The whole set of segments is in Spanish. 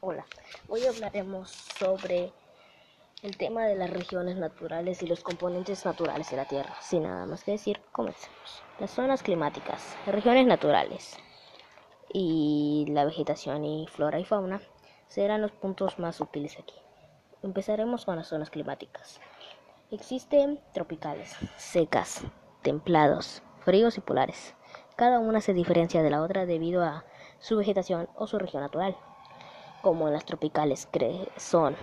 Hola, hoy hablaremos sobre el tema de las regiones naturales y los componentes naturales de la Tierra. Sin nada más que decir, comencemos. Las zonas climáticas, regiones naturales y la vegetación y flora y fauna serán los puntos más útiles aquí. Empezaremos con las zonas climáticas. Existen tropicales, secas, templados, fríos y polares. Cada una se diferencia de la otra debido a su vegetación o su región natural como en las tropicales son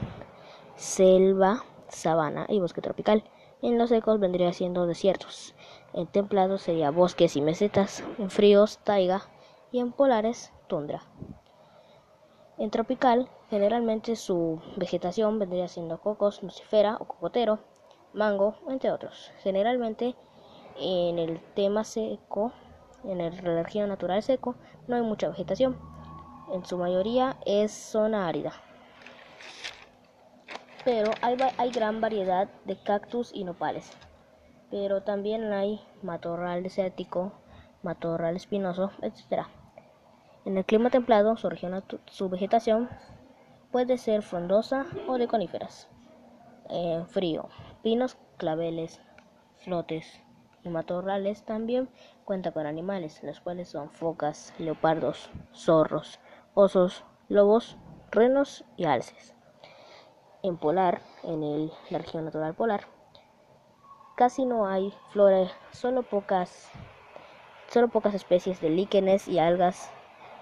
selva, sabana y bosque tropical. En los secos vendría siendo desiertos. En templados sería bosques y mesetas. En fríos, taiga. Y en polares, tundra. En tropical, generalmente su vegetación vendría siendo cocos, lucifera o cocotero, mango, entre otros. Generalmente en el tema seco, en el región natural seco, no hay mucha vegetación en su mayoría es zona árida. Pero hay, gran variedad de cactus y nopales. Pero también hay matorral desértico, matorral espinoso, etc. En el clima templado, su, su vegetación puede ser frondosa o de coníferas. En frío, pinos, claveles, flotes y matorrales también cuenta con animales, los cuales son focas, leopardos, zorros, osos, lobos, renos y alces. En polar, en la región natural polar, casi no hay flora, solo pocas, solo pocas especies de líquenes y algas.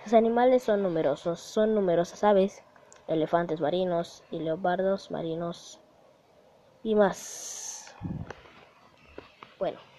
Los animales son numerosos, son numerosas aves, elefantes marinos y leopardos marinos y más. Bueno.